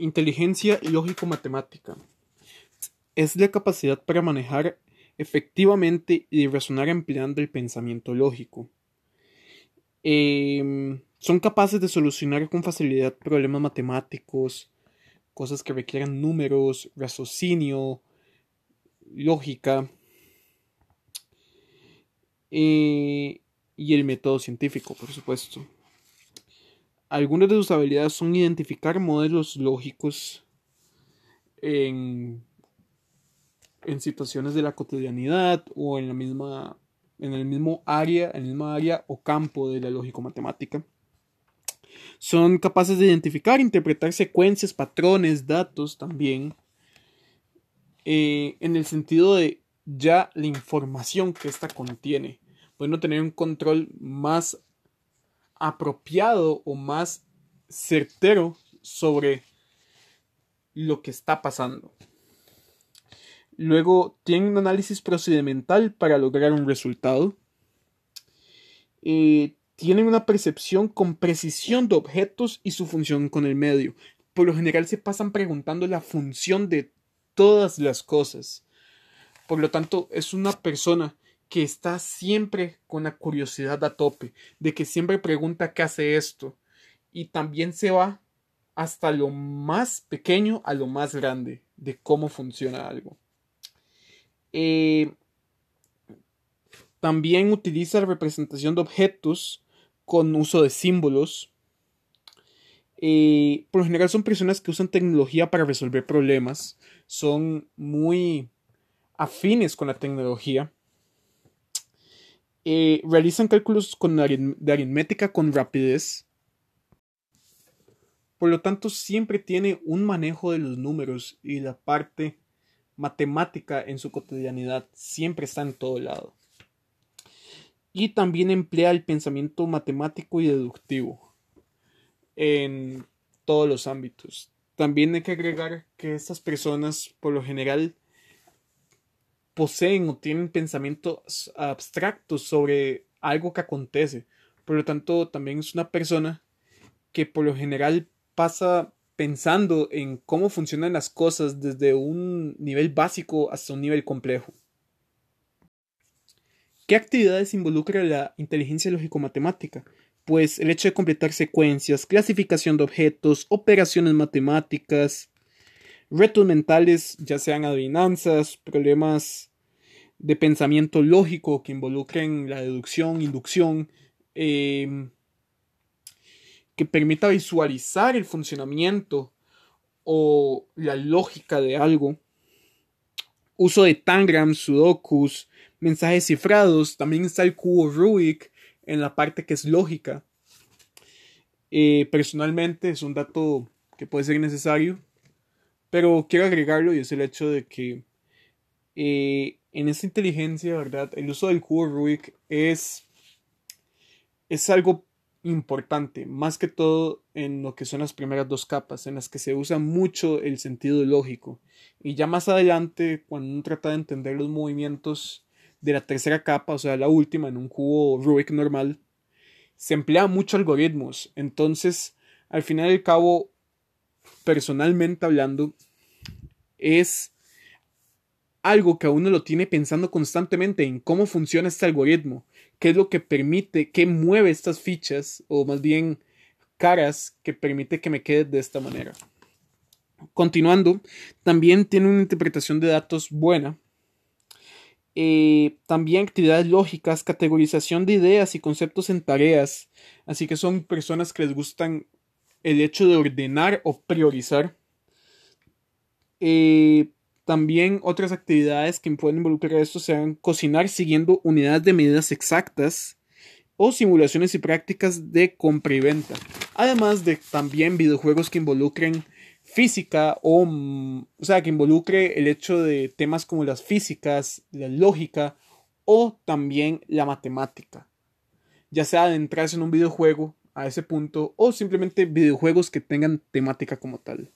Inteligencia lógico-matemática. Es la capacidad para manejar efectivamente y razonar empleando el pensamiento lógico. Em, son capaces de solucionar con facilidad problemas matemáticos, cosas que requieran números, raciocinio, lógica eh, y el método científico, por supuesto. Algunas de sus habilidades son identificar modelos lógicos en, en situaciones de la cotidianidad o en la misma en el mismo área, el mismo área o campo de la lógico-matemática. Son capaces de identificar, interpretar secuencias, patrones, datos también, eh, en el sentido de ya la información que ésta contiene. Pueden tener un control más apropiado o más certero sobre lo que está pasando. Luego tienen un análisis procedimental para lograr un resultado. Eh, tienen una percepción con precisión de objetos y su función con el medio. Por lo general se pasan preguntando la función de todas las cosas. Por lo tanto, es una persona que está siempre con la curiosidad a tope, de que siempre pregunta qué hace esto, y también se va hasta lo más pequeño a lo más grande de cómo funciona algo. Eh, también utiliza la representación de objetos con uso de símbolos. Eh, por lo general son personas que usan tecnología para resolver problemas. Son muy afines con la tecnología. Eh, realizan cálculos con de aritmética con rapidez. Por lo tanto, siempre tiene un manejo de los números y la parte matemática en su cotidianidad. Siempre está en todo lado. Y también emplea el pensamiento matemático y deductivo en todos los ámbitos. También hay que agregar que estas personas, por lo general, poseen o tienen pensamientos abstractos sobre algo que acontece. Por lo tanto, también es una persona que por lo general pasa pensando en cómo funcionan las cosas desde un nivel básico hasta un nivel complejo. ¿Qué actividades involucra la inteligencia lógico-matemática? Pues el hecho de completar secuencias, clasificación de objetos, operaciones matemáticas, retos mentales, ya sean adivinanzas, problemas de pensamiento lógico que involucren la deducción, inducción, em, que permita visualizar el funcionamiento o la lógica de algo. Uso de tangrams, sudokus, mensajes cifrados. También está el cubo Rubik en la parte que es lógica. Eh, personalmente es un dato que puede ser necesario, pero quiero agregarlo y es el hecho de que eh, en esta inteligencia, ¿verdad? El uso del cubo Rubik es, es algo importante, más que todo en lo que son las primeras dos capas, en las que se usa mucho el sentido lógico. Y ya más adelante, cuando uno trata de entender los movimientos de la tercera capa, o sea, la última, en un cubo Rubik normal, se emplea mucho algoritmos. Entonces, al final y al cabo, personalmente hablando, es algo que a uno lo tiene pensando constantemente en cómo funciona este algoritmo, qué es lo que permite, qué mueve estas fichas, o más bien caras que permite que me quede de esta manera. Continuando, también tiene una interpretación de datos buena. Eh, también actividades lógicas, categorización de ideas y conceptos en tareas. Así que son personas que les gustan el hecho de ordenar o priorizar. Eh, también otras actividades que pueden involucrar esto sean cocinar siguiendo unidades de medidas exactas o simulaciones y prácticas de compra y venta. Además de también videojuegos que involucren física o, mm, o sea, que involucre el hecho de temas como las físicas, la lógica o también la matemática. Ya sea adentrarse en un videojuego a ese punto o simplemente videojuegos que tengan temática como tal.